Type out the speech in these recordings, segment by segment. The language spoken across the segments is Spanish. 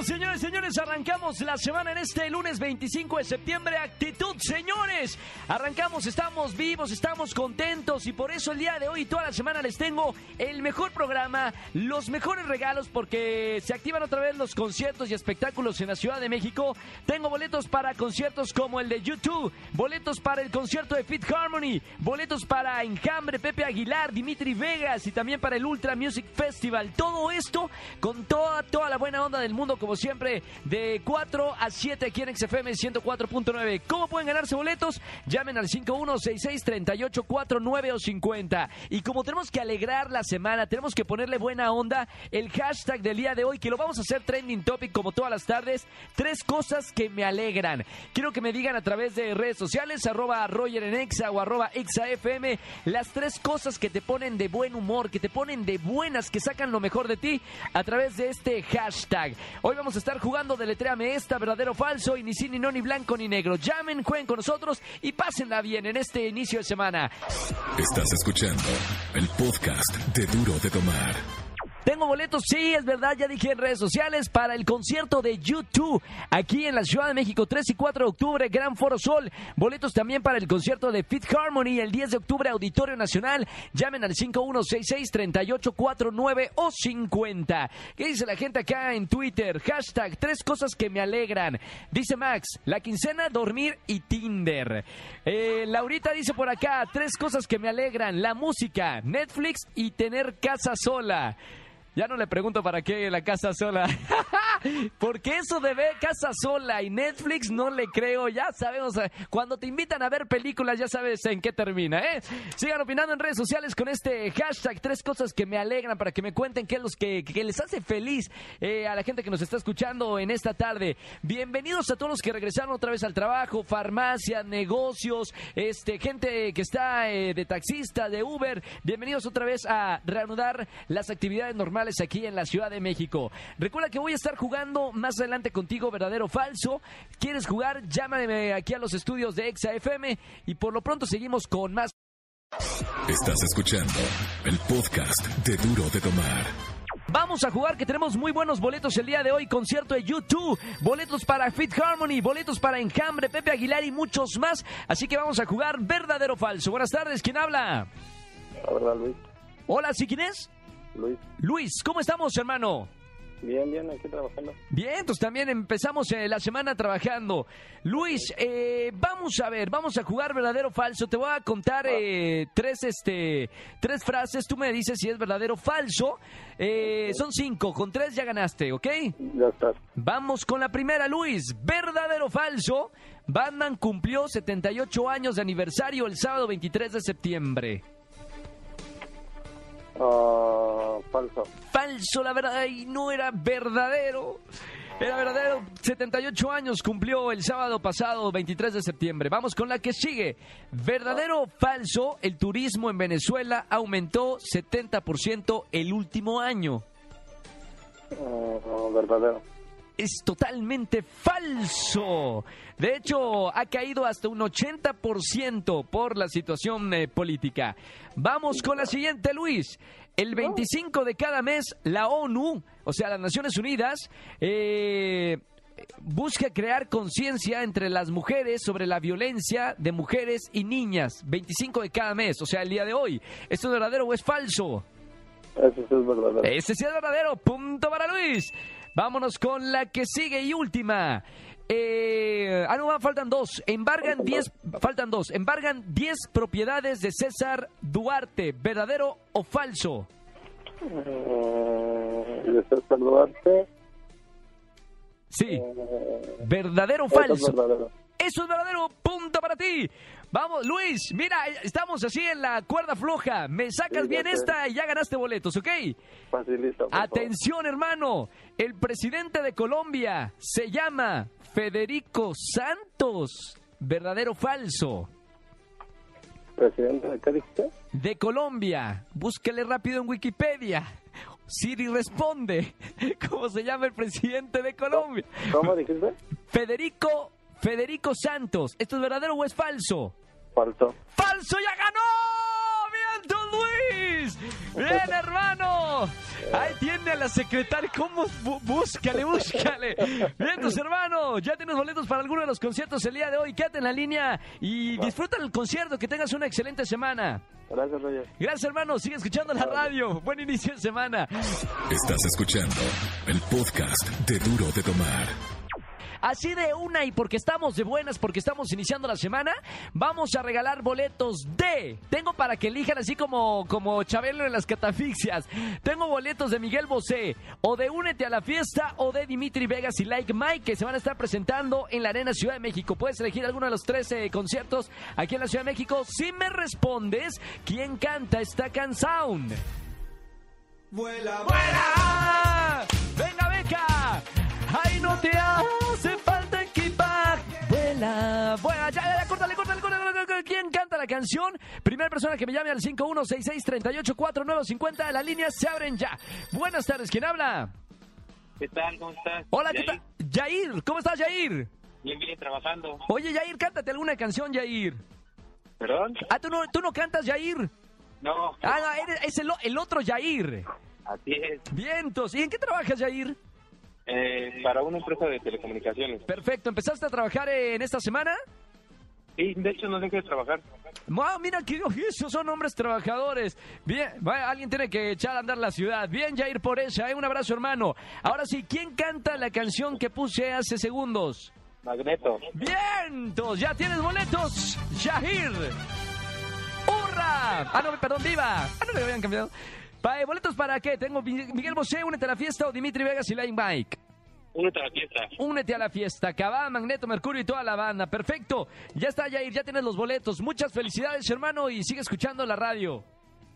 Bienvenidos señores, señores, arrancamos la semana en este lunes 25 de septiembre, actitud señores, arrancamos, estamos vivos, estamos contentos y por eso el día de hoy toda la semana les tengo el mejor programa, los mejores regalos porque se activan otra vez los conciertos y espectáculos en la Ciudad de México, tengo boletos para conciertos como el de YouTube, boletos para el concierto de Fit Harmony, boletos para Enjambre, Pepe Aguilar, Dimitri Vegas y también para el Ultra Music Festival, todo esto con toda, toda la buena onda del mundo, como siempre, de 4 a 7 aquí en XFM 104.9. ¿Cómo pueden ganarse boletos? Llamen al 5166-3849 o 50. Y como tenemos que alegrar la semana, tenemos que ponerle buena onda, el hashtag del día de hoy, que lo vamos a hacer trending topic como todas las tardes, tres cosas que me alegran. Quiero que me digan a través de redes sociales, arroba Roger en Exa o arroba ExaFM, las tres cosas que te ponen de buen humor, que te ponen de buenas, que sacan lo mejor de ti a través de este hashtag. Hoy vamos a estar jugando de Letréame esta, verdadero o falso, y ni sí, ni no, ni blanco, ni negro. Llamen, jueguen con nosotros y pásenla bien en este inicio de semana. Estás escuchando el podcast de Duro de Tomar. Tengo boletos, sí, es verdad, ya dije en redes sociales, para el concierto de YouTube aquí en la Ciudad de México, 3 y 4 de octubre, Gran Foro Sol. Boletos también para el concierto de Fit Harmony el 10 de octubre, Auditorio Nacional. Llamen al 5166-3849 o 50. ¿Qué dice la gente acá en Twitter? Hashtag, tres cosas que me alegran. Dice Max, la quincena, dormir y Tinder. Eh, Laurita dice por acá, tres cosas que me alegran. La música, Netflix y tener casa sola. Ya no le pregunto para qué la casa sola. Porque eso de ver casa sola y Netflix no le creo. Ya sabemos, eh, cuando te invitan a ver películas ya sabes en qué termina, ¿eh? Sigan opinando en redes sociales con este hashtag, tres cosas que me alegran para que me cuenten qué es los que, les hace feliz eh, a la gente que nos está escuchando en esta tarde. Bienvenidos a todos los que regresaron otra vez al trabajo, farmacia, negocios, este, gente que está eh, de taxista, de Uber. Bienvenidos otra vez a reanudar las actividades normales aquí en la Ciudad de México. Recuerda que voy a estar jugando más adelante contigo, verdadero o falso. ¿Quieres jugar? Llámame aquí a los estudios de Exa FM y por lo pronto seguimos con más. Estás escuchando el podcast de Duro de Tomar. Vamos a jugar que tenemos muy buenos boletos el día de hoy, concierto de YouTube, boletos para Fit Harmony, boletos para Enjambre, Pepe Aguilar y muchos más. Así que vamos a jugar verdadero o falso. Buenas tardes, ¿quién habla? Hola Luis. Hola, ¿sí quién es? Luis. Luis, ¿cómo estamos, hermano? Bien, bien, aquí trabajando. Bien, pues también empezamos eh, la semana trabajando. Luis, eh, vamos a ver, vamos a jugar verdadero o falso. Te voy a contar eh, tres, este, tres frases. Tú me dices si es verdadero o falso. Eh, son cinco, con tres ya ganaste, ¿ok? Ya estás. Vamos con la primera, Luis. ¿Verdadero o falso? Batman cumplió 78 años de aniversario el sábado 23 de septiembre. Ah, falso. Falso, la verdad, y no era verdadero. Era verdadero, 78 años cumplió el sábado pasado, 23 de septiembre. Vamos con la que sigue. ¿Verdadero o falso? El turismo en Venezuela aumentó 70% el último año. Ah, verdadero. Es totalmente falso. De hecho, ha caído hasta un 80% por la situación eh, política. Vamos con la siguiente, Luis. El 25 de cada mes, la ONU, o sea, las Naciones Unidas, eh, busca crear conciencia entre las mujeres sobre la violencia de mujeres y niñas. 25 de cada mes, o sea, el día de hoy. ¿Esto es verdadero o es falso? Eso sí es verdadero. Ese sí es verdadero. Punto para Luis. Vámonos con la que sigue y última. Eh, ah, no, faltan dos. Embargan 10, faltan dos. Embargan 10 propiedades de César Duarte. ¿Verdadero o falso? Mm, de César Duarte. Sí. eh, ¿Verdadero o eso es falso? verdadero. Eso es verdadero. Punto para ti. Vamos, Luis. Mira, estamos así en la cuerda floja. Me sacas Sí, bien sé. esta y ya ganaste boletos, ¿ok? Facilita. por favor. Atención, hermano. El presidente de Colombia se llama Federico Santos. ¿Verdadero o falso? ¿Presidente de qué dijiste? De Colombia. Búsquele rápido en Wikipedia. Siri responde. ¿Cómo se llama el presidente de Colombia? ¿Cómo dijiste? Federico, Federico Santos. ¿Esto es verdadero o es falso? Falso. ¡Falso! ¡Ya ganó! ¡Bien, don Luis! ¡Bien, hermano! Ahí tiene a la secretaria. ¿Cómo? Búscale, búscale. Bien, tus hermanos. Ya tienes boletos para alguno de los conciertos el día de hoy. Quédate en la línea y disfruta el concierto. Que tengas una excelente semana. Gracias, Roger. Gracias, hermano. Sigue escuchando la radio. Buen inicio de semana. Estás escuchando el podcast de Duro de Tomar. Así de una y porque estamos de buenas, porque estamos iniciando la semana, vamos a regalar boletos de. Tengo para que elijan así como, como Chabelo en las catafixias. Tengo boletos de Miguel Bosé, o de Únete a la fiesta, o de Dimitri Vegas y Like Mike, que se van a estar presentando en la Arena Ciudad de México. Puedes elegir alguno de los 13 conciertos aquí en la Ciudad de México. Si me respondes, ¿quién canta esta canción? ¡Vuela, vuela! ¡Venga, beca! ¡Ay, no te hace falta equipaje! ¡Vuela, vuela! ¡Ya, ya, ya! ¡Córtale, córtale, córtale! ¿Quién canta la canción? Primera persona que me llame al 5166-384950. Las líneas se abren ya. Buenas tardes, ¿quién habla? ¿Qué tal? ¿Cómo estás? Hola, ¿qué tal? Yair, ¿cómo estás, Yair? Bien, bien, trabajando. Oye, Yair, cántate alguna canción, Yair. ¿Perdón? Ah, ¿tú no, tú no cantas, Yair? No, Ah, no, eres- es el, el otro Yair. así es. Vientos. ¿Y en qué trabajas, Yair? Eh, para una empresa de telecomunicaciones. Perfecto. ¿Empezaste a trabajar en esta semana? Sí, de hecho no dejé de trabajar. Wow, mira que esos son hombres trabajadores. Bien, vaya, alguien tiene que echar a andar la ciudad. Bien, Jair por esa, ¿eh? un abrazo, hermano. Ahora sí, ¿quién canta la canción que puse hace segundos? Magneto. ¡Vientos! ¡Ya tienes boletos! ¡Jair! ¡Hurra! Ah, no, perdón, viva. Ah, no me habían cambiado. Pa- eh, ¿Boletos para qué? Tengo Mi- Miguel Bosé, Únete a la fiesta o Dimitri Vegas y Line Mike. Únete a la fiesta. Únete a la fiesta, Cabá, Magneto, Mercurio y toda la banda. Perfecto. Ya está, Jair, ya tienes los boletos. Muchas felicidades, hermano, y sigue escuchando la radio.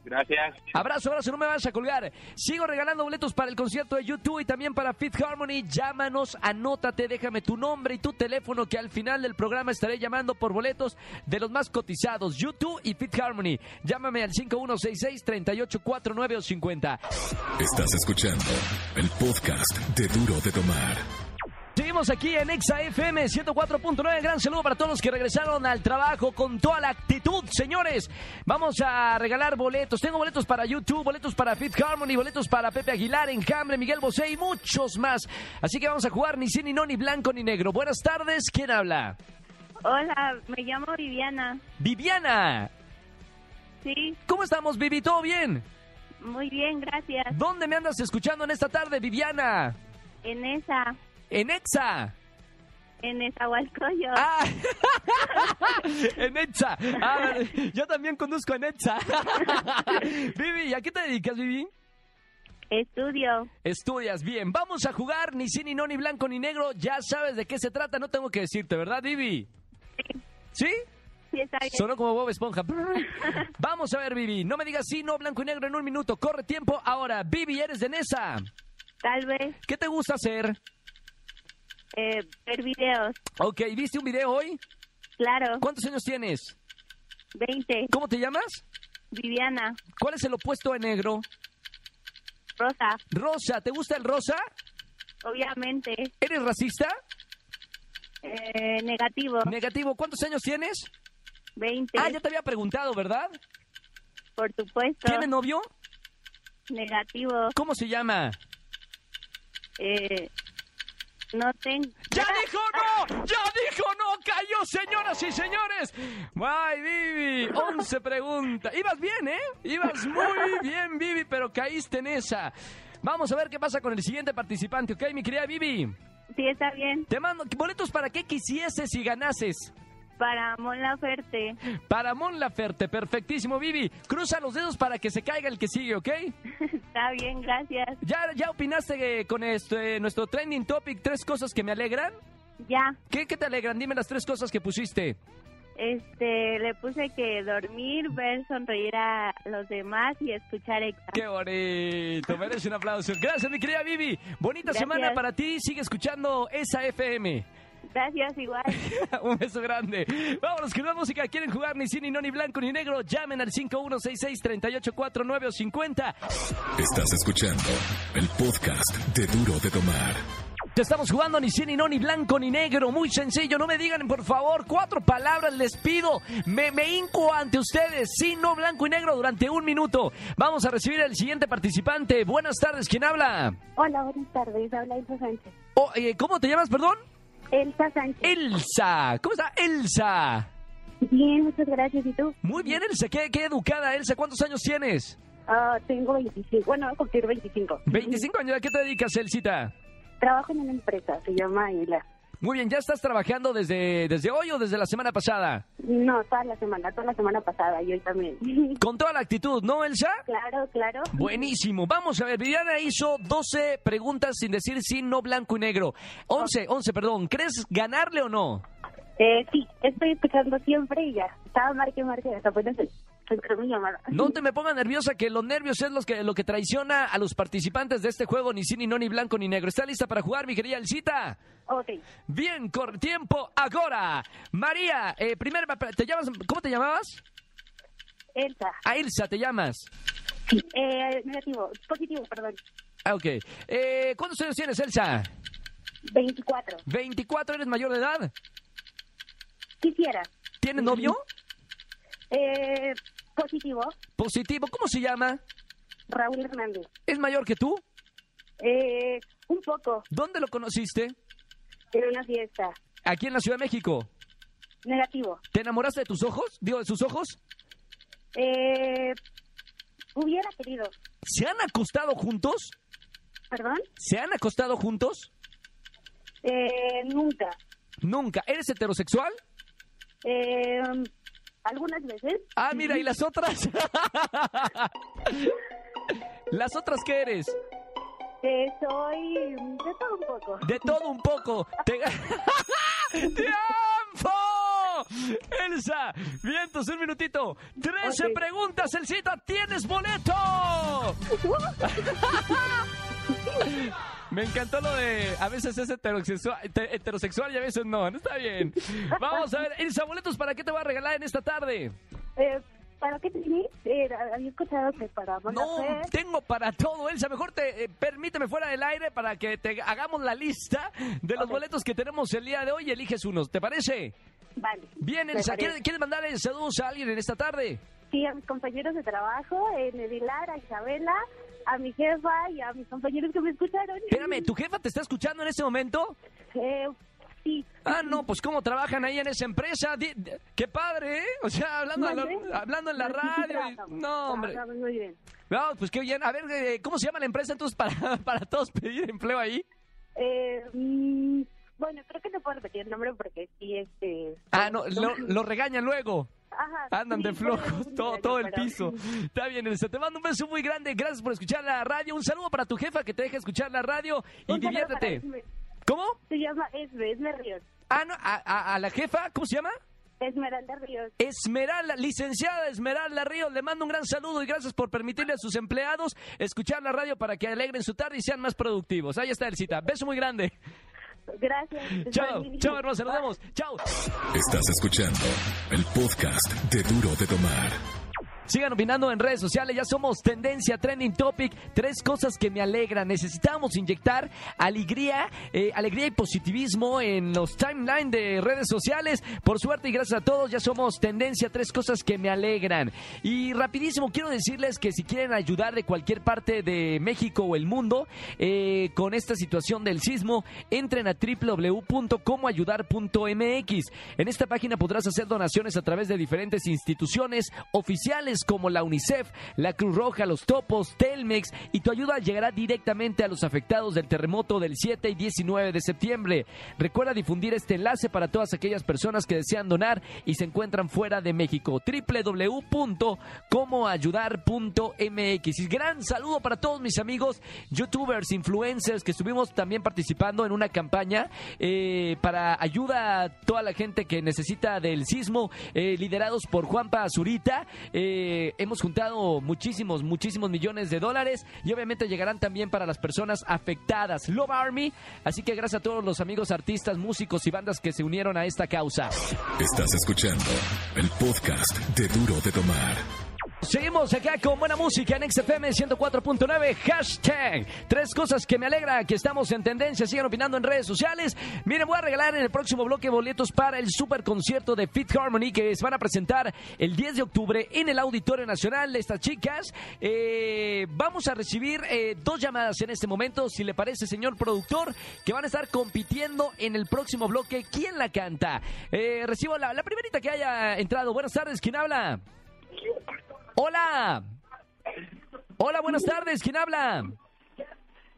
Gracias. Abrazo, abrazo, no me vas a colgar. Sigo regalando boletos para el concierto de YouTube y también para Fit Harmony. Llámanos, anótate, déjame tu nombre y tu teléfono que al final del programa estaré llamando por boletos de los más cotizados, YouTube y Fit Harmony. Llámame al 5166-3849 o 50. Estás escuchando el podcast de Duro de Tomar. Seguimos aquí en Exa FM 104.9. Gran saludo para todos los que regresaron al trabajo con toda la actitud, señores. Vamos a regalar boletos. Tengo boletos para YouTube, boletos para Fit Harmony, boletos para Pepe Aguilar, Enjambre, Miguel Bosé y muchos más. Así que vamos a jugar ni sí, ni no, ni blanco, ni negro. Buenas tardes. ¿Quién habla? Hola, me llamo Viviana. Viviana. Sí, ¿Cómo estamos, Vivi? ¿Todo bien? muy bien, gracias. ¿Dónde me andas escuchando en esta tarde, Viviana? En esa, En Exa. en Esahualcoyo. Ah, en Etza. Ah, yo también conduzco en Etza. Vivi, ¿a qué te dedicas, Vivi? Estudio. Estudias bien. Vamos a jugar ni sí, ni no, ni blanco, ni negro. Ya sabes de qué se trata, no tengo que decirte, ¿verdad, Vivi? ¿Sí? Sí, está bien. Sonó como Bob Esponja. Vamos a ver, Vivi. No me digas sí, no, blanco y negro en un minuto. Corre tiempo. Ahora, Vivi, eres de Nesa. Tal vez ¿Qué te gusta hacer? Eh, ver videos. Ok, ¿viste un video hoy? Claro, ¿Cuántos años tienes? 20. ¿Cómo te llamas? Viviana. ¿Cuál es el opuesto de negro? Rosa. Rosa, ¿te gusta el rosa? Obviamente. ¿Eres racista? Eh, negativo. Negativo. ¿Cuántos años tienes? 20. Ah, ya te había preguntado, ¿verdad? Por supuesto. ¿Tiene novio? Negativo. ¿Cómo se llama? Eh, no tengo. ¡Ya dijo no! ¡Ya dijo no! ¡Cayó, señoras y señores! ¡Ay, Vivi! 11 preguntas. Ibas bien, ¿eh? Ibas muy bien, Vivi, pero caíste en esa. Vamos a ver qué pasa con el siguiente participante, ¿ok, mi querida Vivi? Sí, está bien. Te mando boletos para qué quisieses si ganases. Para Mon Laferte. Para Mon Laferte, perfectísimo, Vivi. Cruza los dedos para que se caiga el que sigue, ¿ok? está bien, gracias. ¿Ya, ya opinaste eh, con este, nuestro trending topic tres cosas que me alegran? Ya. ¿Qué, ¿Qué te alegran? Dime las tres cosas que pusiste. Este, le puse que dormir, ver sonreír a los demás y escuchar exa. ¡Qué bonito! Merece un aplauso. Gracias, mi querida Vivi. Bonita Gracias. semana para ti. Sigue escuchando esa FM. Gracias, igual. Un beso grande. Vámonos con la música. ¿Quieren jugar ni sí, ni no, ni blanco, ni negro? Llamen al 5166-3849 o 50. Estás escuchando el podcast de Duro de Tomar. Ya estamos jugando ni sí, ni no, ni blanco, ni negro. Muy sencillo. No me digan, por favor, cuatro palabras les pido. Me, me hinco ante ustedes. Sí, no, blanco y negro durante un minuto. Vamos a recibir al siguiente participante. Buenas tardes. ¿Quién habla? Hola, buenas tardes. Habla Sánchez. Oh, eh, ¿Cómo te llamas, perdón? Elsa Sánchez. Elsa. ¿Cómo está Elsa? Bien, muchas gracias. ¿Y tú? Muy bien, Elsa. Qué, qué educada, Elsa. ¿Cuántos años tienes? Ah, tengo 25. Bueno, voy a cumplir 25. 25 años. ¿A qué te dedicas, Elsita? Trabajo en una empresa. Se llama Aguilar. Muy bien, ¿ya estás trabajando desde, desde hoy o desde la semana pasada? No, toda la semana. Toda la semana pasada. Y hoy también. Con toda la actitud, ¿no, Elsa? claro, claro. Buenísimo. Vamos a ver, Viviana hizo 12 preguntas sin decir sí, no, blanco y negro. 11, 11, perdón. ¿Crees ganarle o no? Eh, sí, estoy escuchando siempre y ya. Estaba marque, marque. Hasta llamada. No te me pongas nerviosa, que los nervios es los que, lo que traiciona a los participantes de este juego, ni sí, ni no, ni blanco, ni negro. ¿Está lista para jugar, mi querida Elcita? Ok. Bien, cor tiempo ahora. María, eh, primero, ¿te llamas, ¿cómo te llamabas? Elsa. A Elsa, ¿te llamas? Sí. Eh, negativo. Positivo, perdón. Ah, ok. Eh, ¿Cuántos años tienes, Elsa? 24. 24, ¿eres mayor de edad? Quisiera. ¿Tienes novio? Eh, positivo. Positivo, ¿cómo se llama? Raúl Hernández. ¿Es mayor que tú? Eh, un poco. ¿Dónde lo conociste? En una fiesta. Aquí en la Ciudad de México. Negativo. ¿Te enamoraste de tus ojos? Digo, de sus ojos. Eh, hubiera querido. ¿Se han acostado juntos? ¿Perdón? ¿Se han acostado juntos? Eh, nunca. Nunca. ¿Eres heterosexual? Eh, algunas veces. Ah, mira, ¿y las otras? ¿Las otras qué eres? Eh, soy de todo un poco. De todo un poco. Te... ¡Tiempo! Elsa, vientos, un minutito. Trece Ok. preguntas, Elsita, ¿tienes boleto? Me encantó lo de a veces es heterosexual, te- heterosexual y a veces no. No está bien. Vamos a ver, Elsa, boletos, ¿para qué te va a regalar en esta tarde? Eh, ¿Para qué tenés? Eh, había escuchado que para No, tengo para todo, Elsa. Mejor te eh, permíteme fuera del aire para que te hagamos la lista de los boletos que tenemos el día de hoy y eliges unos. ¿Te parece? Vale. Bien, Elsa. ¿Quieres, quieres mandarle saludos a alguien en esta tarde? Sí, a mis compañeros de trabajo, en Edilar, a Isabela, a mi jefa y a mis compañeros que me escucharon. Espérame, ¿tu jefa te está escuchando en este momento? Eh, sí. Ah, no, pues cómo trabajan ahí en esa empresa. Qué padre, ¿eh? O sea, hablando, la- ¿Mande? hablando en la radio. No, hombre. muy bien. No, pues qué bien. A ver, eh, ¿cómo se llama la empresa entonces para, para todos pedir empleo ahí? Eh, mm, bueno, creo que no puedo repetir el nombre porque sí, este... Ah, no, lo, lo regañan luego. Ajá, Andan sí, de flojos, todo, todo el piso. Está bien, Elsa. Te mando un beso muy grande. Gracias por escuchar la radio. Un saludo para tu jefa que te deja escuchar la radio y Un diviértete. ¿Cómo? Se llama Esme, Esme Ríos. Ah, no, a, a- a la jefa, ¿cómo se llama? Esmeralda Ríos. Esmeralda, licenciada Esmeralda Ríos, le mando un gran saludo y gracias por permitirle a sus empleados escuchar la radio para que alegren su tarde y sean más productivos. Ahí está, Elcita. Beso muy grande. Gracias. Chao, chao, hermosa, nos vemos. Chao. Estás escuchando el podcast de Duro de Tomar. Sigan opinando en redes sociales, ya somos tendencia, trending topic, tres cosas que me alegran. Necesitamos inyectar alegría, eh, alegría y positivismo en los timeline de redes sociales. Por suerte y gracias a todos, ya somos tendencia, tres cosas que me alegran. Y rapidísimo, quiero decirles que si quieren ayudar de cualquier parte de México o el mundo eh, con esta situación del sismo, entren a www.comoayudar.mx. En esta página podrás hacer donaciones a través de diferentes instituciones oficiales como la UNICEF, la Cruz Roja, los Topos, Telmex y tu ayuda llegará directamente a los afectados del terremoto del 7 y 19 de septiembre. Recuerda difundir este enlace para todas aquellas personas que desean donar y se encuentran fuera de México. www.comoayudar.mx. Y gran saludo para todos mis amigos youtubers, influencers que estuvimos también participando en una campaña eh, para ayuda a toda la gente que necesita del sismo, eh, liderados por Juanpa Azurita. Eh, que hemos juntado muchísimos, muchísimos millones de dólares y obviamente llegarán también para las personas afectadas. Love Army. Así que gracias a todos los amigos artistas, músicos y bandas que se unieron a esta causa. Estás escuchando el podcast de Duro de Tomar. Seguimos acá con buena música en XFM 104.9. Hashtag. Tres cosas que me alegra que estamos en tendencia. Sigan opinando en redes sociales. Miren, voy a regalar en el próximo bloque boletos para el super concierto de Fit Harmony que se van a presentar el 10 de octubre en el Auditorio Nacional. Estas chicas, eh, vamos a recibir eh, dos llamadas en este momento, si le parece, señor productor, que van a estar compitiendo en el próximo bloque. ¿Quién la canta? Eh, recibo la, la primerita que haya entrado. Buenas tardes, ¿quién habla? Hola. Hola, buenas tardes. ¿Quién habla?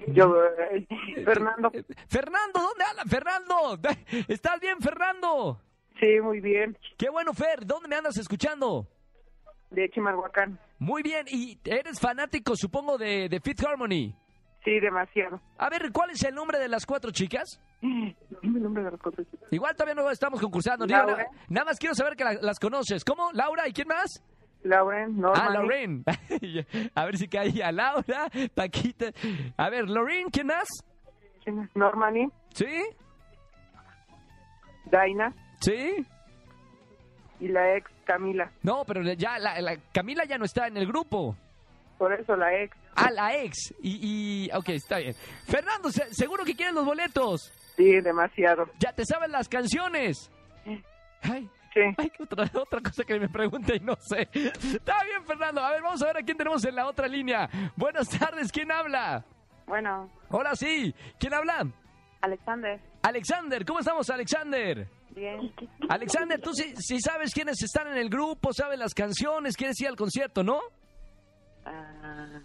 Yo, eh, Fernando. Eh, Fernando, ¿dónde habla? Fernando. ¿Estás bien, Fernando? Sí, muy bien. Qué bueno, Fer. ¿Dónde me andas escuchando? De Chimalhuacán. Muy bien. ¿Y eres fanático, supongo, de, de Fit Harmony? Sí, demasiado. A ver, ¿cuál es el nombre de las cuatro chicas? Dime el nombre de las cuatro chicas. Igual todavía no estamos concursando. Digo, Laura. na- nada más quiero saber que la- las conoces. ¿Cómo? ¿Laura? ¿Y quién más? Lauren, Norman. Ah, Lorraine. a ver si caía Laura, Paquita. A ver, Lorraine, ¿quién más? Normani, ¿Sí? Daina ¿Sí? y la ex Camila. No, pero ya la, la- Camila ya no está en el grupo. Por eso la ex. Ah, la ex. Y, y ok, está bien. Fernando, se- seguro que quieres los boletos. Sí, demasiado. Ya te saben las canciones. Ay, Sí. ay, otra, otra cosa que me pregunta y no sé. Está bien, Fernando. A ver, vamos a ver a quién tenemos en la otra línea. Buenas tardes, ¿quién habla? Bueno, Hola, sí. ¿Quién habla? Alexander. Alexander, ¿cómo estamos, Alexander? Bien. Alexander, tú sí, sí sabes quiénes están en el grupo, sabes las canciones, quieres ir al concierto, ¿no? Ah,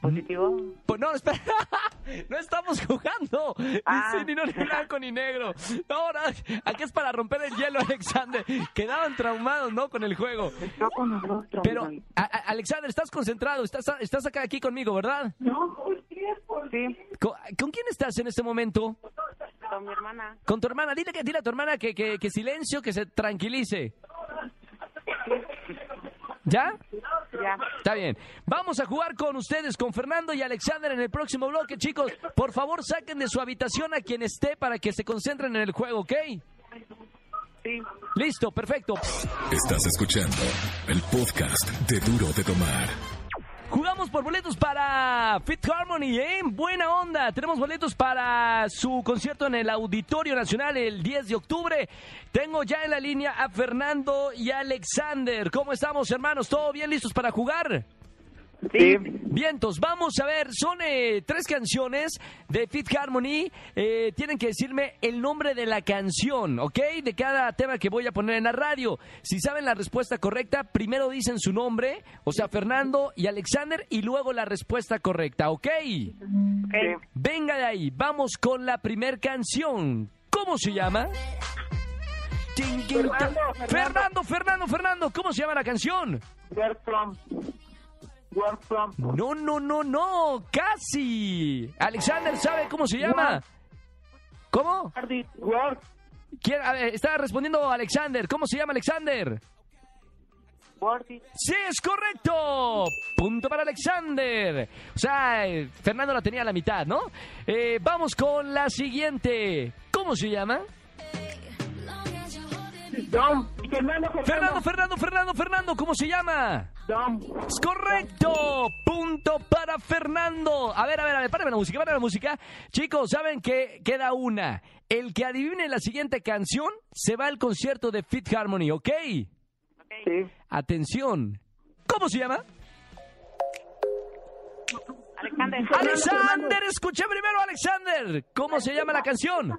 ¿Positivo? Pues no, espera, no estamos jugando. Ah. Sí, ni no, ni blanco ni negro. No, no, aquí es para romper el hielo, Alexander. Quedaban traumados, ¿no? Con el juego. Con. Pero, a- a- Alexander, estás concentrado, estás, estás acá aquí conmigo, ¿verdad? Sí, ¿Con, con quién estás en este momento? Con mi hermana. Con tu hermana. Dile, que, dile a tu hermana que, que, que silencio, que se tranquilice. ¿Ya? Ya. Está bien. Vamos a jugar con ustedes, con Fernando y Alexander en el próximo bloque. Chicos, por favor, saquen de su habitación a quien esté para que se concentren en el juego, ¿ok? sí. Listo, perfecto. Estás escuchando el podcast de Duro de Tomar. Jugamos por boletos para Fit Harmony, ¿eh? Buena onda. Tenemos boletos para su concierto en el Auditorio Nacional el 10 de octubre. Tengo ya en la línea a Fernando y Alexander. ¿Cómo estamos, hermanos? ¿Todo bien listos para jugar? Sí. Vientos, vamos a ver, son eh, tres canciones de Fit Harmony. Eh, tienen que decirme el nombre de la canción, ¿ok? De cada tema que voy a poner en la radio. Si saben la respuesta correcta, primero dicen su nombre, o sea, Fernando y Alexander, y luego la respuesta correcta, ¿ok? Sí. Venga de ahí, vamos con la primer canción. ¿Cómo se llama? Fernando, Fernando. Fernando, ¿cómo se llama la canción? Where from? No, no, no, no, casi. Alexander sabe cómo se llama. ¿Cómo? ¿Quién- a ver, está respondiendo Alexander. ¿Cómo se llama Alexander? Sí, es correcto. Punto para Alexander. O sea, eh, Fernando la tenía a la mitad, ¿no? Eh, vamos con la siguiente. ¿Cómo se llama? Fernando, Fernando, Fernando, Fernando, Fernando. ¿Cómo se llama? Es correcto. Punto para Fernando. A ver, a ver, a ver, párame la música, párame la música. Chicos, ¿saben que queda una? El que adivine la siguiente canción se va al concierto de Fit Harmony, ¿ok? Sí. Atención. ¿Cómo se llama? Alexander. Alexander, escuché primero, Alexander. ¿Cómo se llama la canción?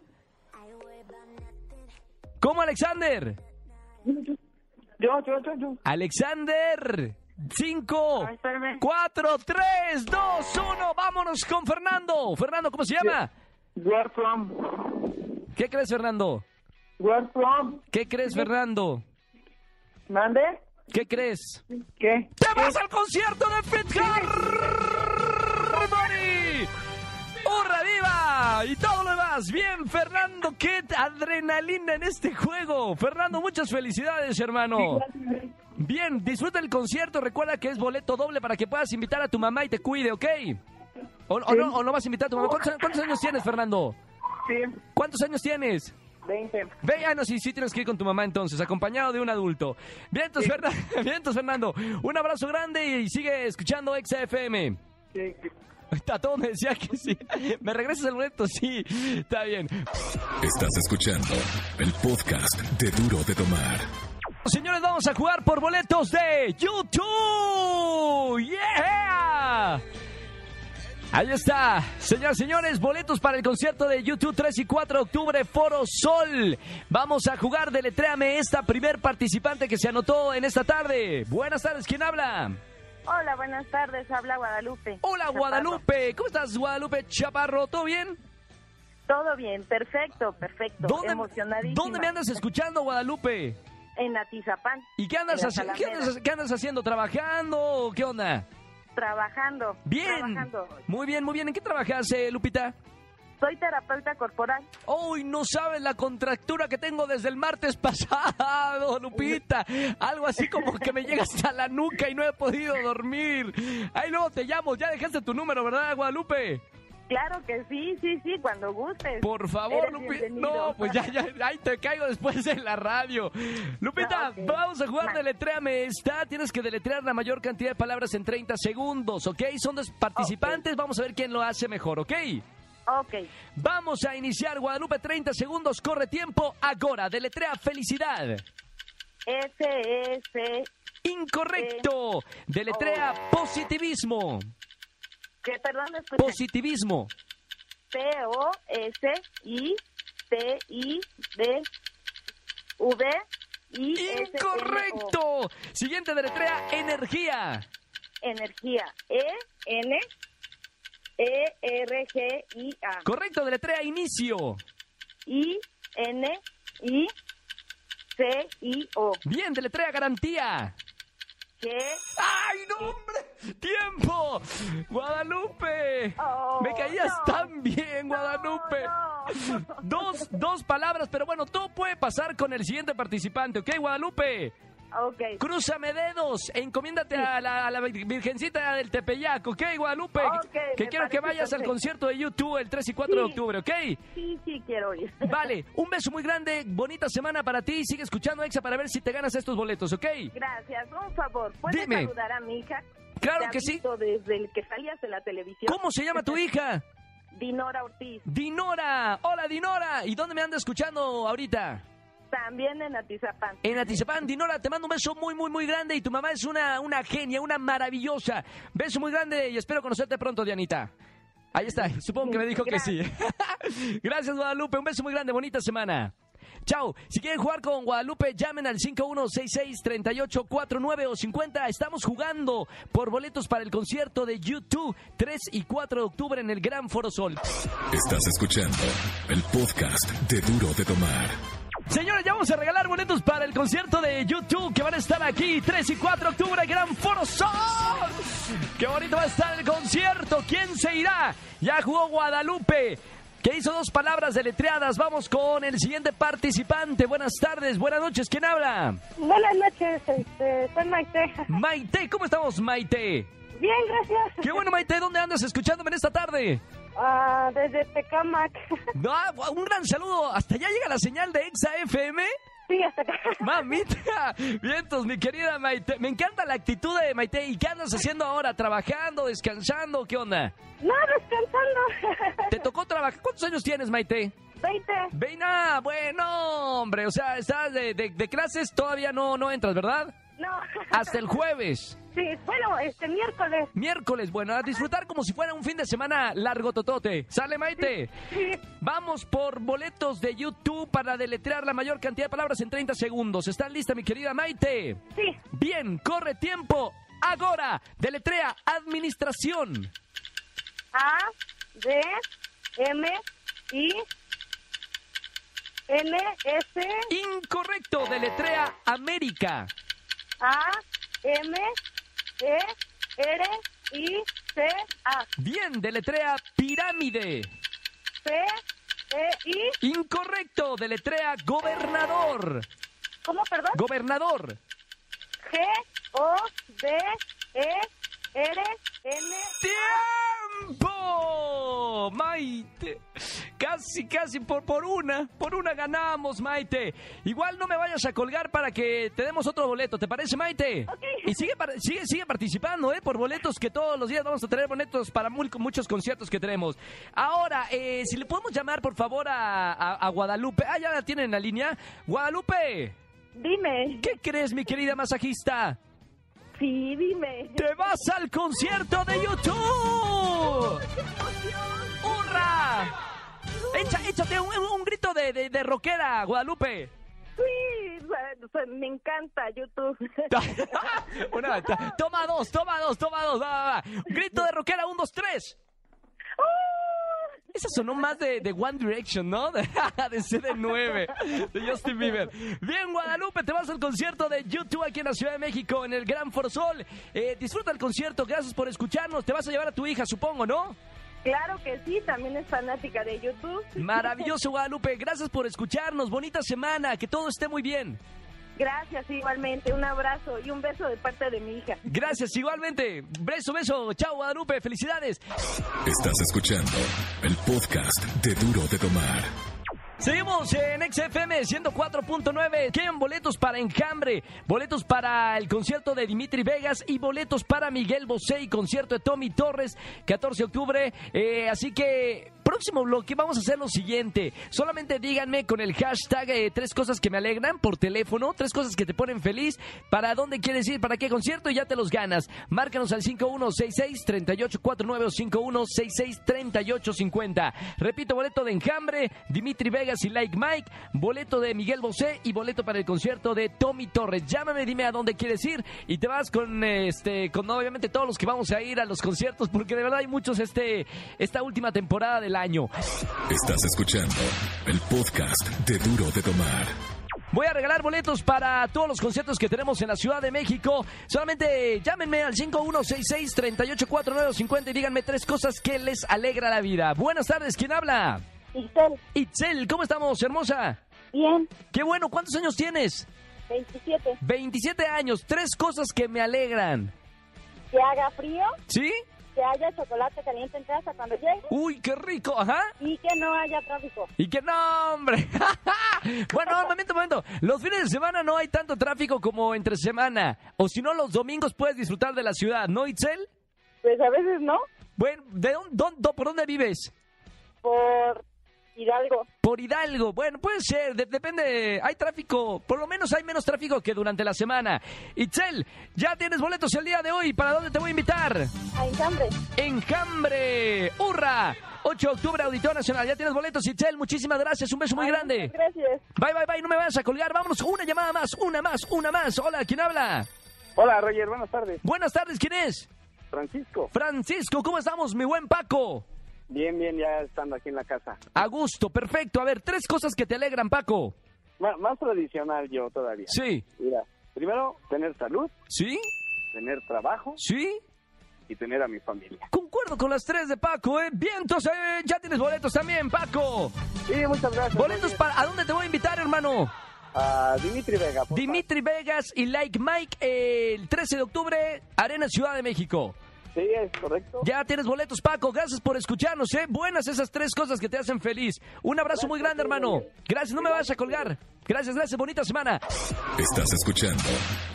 ¿Cómo, Alexander? Yo, yo, yo, yo. Alexander. 5, Ay, espérame. 4, 3, 2, 1. Vámonos con Fernando. Fernando, ¿cómo se llama? Where from? ¿Qué crees, Fernando? Where from? ¿Qué crees, Fernando? ¿Mande? ¿Qué crees? ¿Qué? ¡Te vas al concierto de Fit Harmony! ¡Hurra, viva! Y todo lo demás. Bien, Fernando, qué adrenalina en este juego. Fernando, muchas felicidades, hermano. Bien, disfruta el concierto. Recuerda que es boleto doble para que puedas invitar a tu mamá y te cuide, ¿ok? ¿O, o no, o no vas a invitar a tu mamá? ¿Cuántos, cuántos años tienes, Fernando? Sí. ¿Cuántos años tienes? 20. Ve, ah, no, sí, sí tienes que ir con tu mamá entonces, acompañado de un adulto. Vientos, Fernan- Vientos, Fernando. Un abrazo grande y sigue escuchando XFM. Sí. Todos me decía que sí. ¿Me regresas el boleto? Sí, está bien. Estás escuchando el podcast de Duro de Tomar. Señores, vamos a jugar por boletos de YouTube. ¡Yeah! Ahí está. Señoras y señores, boletos para el concierto de YouTube 3 y 4 de octubre, Foro Sol. Vamos a jugar, deletréame esta primer participante que se anotó en esta tarde. Buenas tardes, ¿quién habla? Hola, buenas tardes. Habla Guadalupe. Hola, Chaparro. Guadalupe. ¿Cómo estás, Guadalupe Chaparro? ¿Todo bien? Todo bien, perfecto, perfecto. ¿Dónde. ¿Dónde me andas escuchando, Guadalupe? En Atizapán. ¿Y qué andas, haciendo? ¿Qué, andas, qué andas haciendo? ¿Trabajando o qué onda? Trabajando. Bien. Trabajando. Muy bien, muy bien. ¿En qué trabajas, eh, Lupita? Soy terapeuta corporal. Uy, no sabes la contractura que tengo desde el martes pasado, Lupita. Algo así como que me llega hasta la nuca y no he podido dormir. Ahí luego te llamo. Ya dejaste tu número, ¿verdad, Guadalupe? Claro que sí, sí, sí, cuando gustes. Por favor, Lupita. No, pues ya, ya, ahí te caigo después en la radio. Lupita, vamos a jugar Deletréame esta. Tienes que deletrear la mayor cantidad de palabras en 30 segundos, ¿ok? Son dos participantes. Vamos a ver quién lo hace mejor, ¿ok? Ok. Vamos a iniciar, Guadalupe, 30 segundos, corre tiempo, ahora, deletrea felicidad. S, S, Incorrecto, deletrea Oh. positivismo, que perdón, escuché. positivismo, P, O, S, I, T, I, D, V, I, S, incorrecto. Siguiente, deletrea energía, Energía. E, N, E, R, G, I, A. correcto, deletrea inicio. I, N, I, C, I, O. Bien, deletrea garantía. G, ¡Ay, no, hombre! ¡Tiempo! ¡Guadalupe! Oh, Me caías no. tan bien, Guadalupe. No, no. Dos, dos palabras, pero bueno, todo puede pasar con el siguiente participante, ¿ok, Guadalupe? Ok. Crúzame dedos e encomiéndate a la, a la Virgencita del Tepeyac, ¿ok, Guadalupe? Ok, que quiero que vayas al concierto de YouTube el 3 y 4 de octubre, ¿ok? Sí, sí, quiero ir. Vale, un beso muy grande, bonita semana para ti. Sigue escuchando Exa para ver si te ganas estos boletos, ¿ok? Gracias. Un favor, ¿puedes Dime. saludar a mi hija? Claro Te que sí. Desde el que salías de la televisión. ¿Cómo se llama tu hija? Dinora Ortiz. Dinora. Hola, Dinora. ¿Y dónde me anda escuchando ahorita? También en Atizapán. En Atizapán, Dinora, te mando un beso muy, muy, muy grande y tu mamá es una, una genia, una maravillosa. Beso muy grande y espero conocerte pronto, Dianita. Ahí está, supongo que me dijo que sí. Gracias, Guadalupe. Un beso muy grande, bonita semana. Chao. Si quieren jugar con Guadalupe, llamen al 5166-3849 o 50. Estamos jugando por boletos para el concierto de YouTube 3 y 4 de octubre en el Gran Foro Sol. Estás escuchando el podcast de Duro de Tomar. Señores, ya vamos a regalar boletos para el concierto de YouTube que van a estar aquí 3 y 4 de octubre, Gran Foro Sol. Qué bonito va a estar el concierto. ¿Quién se irá? Ya jugó Guadalupe. Que hizo dos palabras deletreadas. Vamos con el siguiente participante. Buenas tardes, buenas noches. ¿Quién habla? Buenas noches, este, soy Maite. Maite, ¿cómo estamos, Maite? Bien, gracias. Qué bueno, Maite. ¿Dónde andas escuchándome en esta tarde? Ah, desde Tecamac. Ah, un gran saludo. Hasta allá llega la señal de Exa FM. Sí, hasta acá. Mamita, vientos, mi querida Maite. Me encanta la actitud de Maite. ¿Y qué andas haciendo ahora? ¿Trabajando, descansando? ¿Qué onda? No, descansando. ¿Te tocó trabajar? ¿Cuántos años tienes, Maite? 20. Veina, bueno, hombre. O sea, estás de, de- de clases, todavía no, no entras, ¿verdad? No. Hasta el jueves. Sí, bueno, este miércoles. Miércoles, bueno, a disfrutar como si fuera un fin de semana largo totote. ¿Sale, Maite? Sí. Vamos por boletos de YouTube para deletrear la mayor cantidad de palabras en 30 segundos. ¿Estás lista, mi querida Maite? Sí. Bien, corre tiempo. Ahora, deletrea administración. A, D, M, I, N, S, Incorrecto, deletrea América. A, M, E, R, I, C, A. Bien, deletrea pirámide. C, E, I. Incorrecto, deletrea gobernador. ¿Cómo, perdón? Gobernador. G O D E R N ¡Tiempo! Maite. Casi, casi por, por una. Por una ganamos, Maite. Igual no me vayas a colgar para que te demos otro boleto. ¿Te parece, Maite? Ok. Y sigue, sigue, sigue participando, ¿eh? Por boletos que todos los días vamos a tener boletos para muchos conciertos que tenemos. Ahora, eh, si le podemos llamar, por favor, a, a- a Guadalupe. Ah, ya la tienen en la línea. Guadalupe, Dime. ¿qué crees, mi querida masajista? Sí, dime. ¡Te vas al concierto de YouTube! ¡Hurra! Echa- échate un, un grito de, de, de rockera, Guadalupe. Sí, sea, me encanta YouTube. Una- toma dos, toma dos, toma dos. Va, va, va. Grito de rockera, un, dos, tres. Esa sonó más de, de One Direction, ¿no? De, de CD9, de Justin Bieber. Bien, Guadalupe, te vas al concierto de YouTube aquí en la Ciudad de México, en el Gran Forzol. Eh, disfruta el concierto, gracias por escucharnos. Te vas a llevar a tu hija, supongo, ¿no? Claro que sí, también es fanática de YouTube. Maravilloso, Guadalupe. Gracias por escucharnos. Bonita semana. Que todo esté muy bien. Gracias, igualmente. Un abrazo y un beso de parte de mi hija. Gracias, igualmente. Beso, beso. Chao, Guadalupe. Felicidades. Estás escuchando el podcast de Duro de Tomar. Seguimos en XFM 104.9. Quedan boletos para Enjambre, boletos para el concierto de Dimitri Vegas y boletos para Miguel Bosé y concierto de Tommy Torres, 14 de octubre. Eh, así que, próximo bloque, vamos a hacer lo siguiente. Solamente díganme con el hashtag eh, tres cosas que me alegran por teléfono, tres cosas que te ponen feliz, para dónde quieres ir, para qué concierto y ya te los ganas. Márcanos al 5166-3849 o 5166-3850. Repito, boleto de Enjambre, Dimitri Vegas y Like Mike, boleto de Miguel Bosé y boleto para el concierto de Tommy Torres. Llámame, dime a dónde quieres ir y te vas con este con obviamente todos los que vamos a ir a los conciertos porque de verdad hay muchos este esta última temporada del año. Estás escuchando el podcast de Duro de Tomar. Voy a regalar boletos para todos los conciertos que tenemos en la Ciudad de México. Solamente llámenme al 5166-384950 y díganme tres cosas que les alegra la vida. Buenas tardes, ¿quién habla? Isel, Itzel, ¿cómo estamos, hermosa? bien, Qué bueno, ¿cuántos años tienes? 27. 27 años, tres cosas que me alegran. Que haga frío, ¿Sí? Que haya chocolate caliente en casa cuando llegue Uy, qué rico, ajá. y que no haya tráfico. Y que no, hombre. bueno, un momento, un momento. Los fines de semana no hay tanto tráfico como entre semana. O si no, los domingos puedes disfrutar de la ciudad, ¿no, Itzel? Pues a veces no, Bueno, ¿de dónde, dónde- ¿por dónde vives? por Hidalgo. Por Hidalgo. Bueno, puede ser, de- depende. Hay tráfico, por lo menos hay menos tráfico que durante la semana. Itzel, ya tienes boletos el día de hoy. ¿Para dónde te voy a invitar? A Enjambre. Enjambre. ¡Hurra! 8 de octubre, Auditorio Nacional. Ya tienes boletos, Itzel. Muchísimas gracias. Un beso muy Ay, grande. muchas Gracias. Bye, bye, bye. No me vayas a colgar. Vámonos. Una llamada más, una más, una más. Hola, ¿quién habla? Hola, Roger, buenas tardes. Buenas tardes, ¿quién es? Francisco. Francisco, ¿cómo estamos, mi buen Paco? Bien, bien, ya estando aquí en la casa. A gusto, perfecto. A ver, tres cosas que te alegran, Paco. Más tradicional yo todavía. Sí. Mira, primero, tener salud, ¿Sí? tener trabajo ¿Sí? y tener a mi familia. Concuerdo con las tres de Paco, ¿eh? Bien, entonces eh, ya tienes boletos también, Paco. Sí, muchas gracias. Boletos para... ¿A dónde te voy a invitar, hermano? A Dimitri Vega. Dimitri Vegas y Like Mike el 13 de octubre, Arena Ciudad de México. Sí, es correcto. Ya tienes boletos, Paco. Gracias por escucharnos, ¿eh? Buenas esas tres cosas que te hacen feliz. Un abrazo muy grande, hermano. Gracias, no me vayas a colgar. Gracias, gracias. Bonita semana. Estás escuchando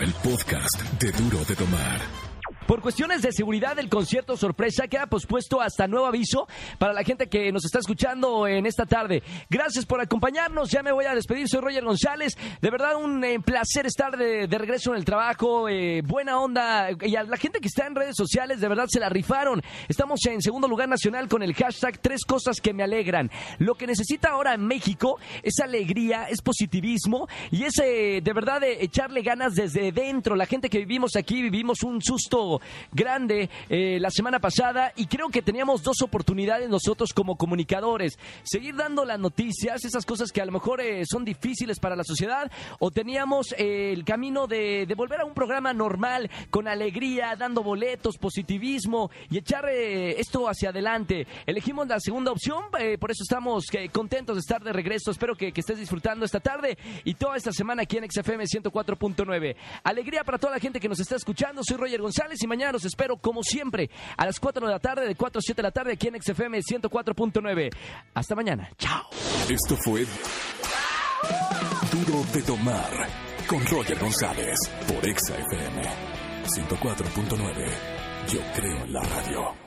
el podcast de Duro de Tomar. Por cuestiones de seguridad, el concierto sorpresa queda pospuesto hasta nuevo aviso para la gente que nos está escuchando en esta tarde. Gracias por acompañarnos. Ya me voy a despedir. Soy Roger González. De verdad, un eh, placer estar de, de regreso en el trabajo. Eh, buena onda. Y a la gente que está en redes sociales, de verdad se la rifaron. Estamos en segundo lugar nacional con el hashtag Tres cosas que me alegran. Lo que necesita ahora México es alegría, es positivismo y es eh, de verdad de echarle ganas desde dentro. La gente que vivimos aquí vivimos un susto grande eh, la semana pasada y creo que teníamos dos oportunidades nosotros como comunicadores. Seguir dando las noticias, esas cosas que a lo mejor eh, son difíciles para la sociedad, o teníamos eh, el camino de, volver a un programa normal, con alegría, dando boletos, positivismo y echar esto hacia adelante. Elegimos la segunda opción, por eso estamos contentos de estar de regreso. Espero que, que estés disfrutando esta tarde y toda esta semana aquí en XFM 104.9. Alegría para toda la gente que nos está escuchando. Soy Roger González y mañana los espero como siempre a las 4 de la tarde, de 4 a 7 de la tarde aquí en XFM 104.9. Hasta mañana. Chao. Esto fue Duro de Tomar con Roger González por Exa FM 104.9. Yo creo en la radio.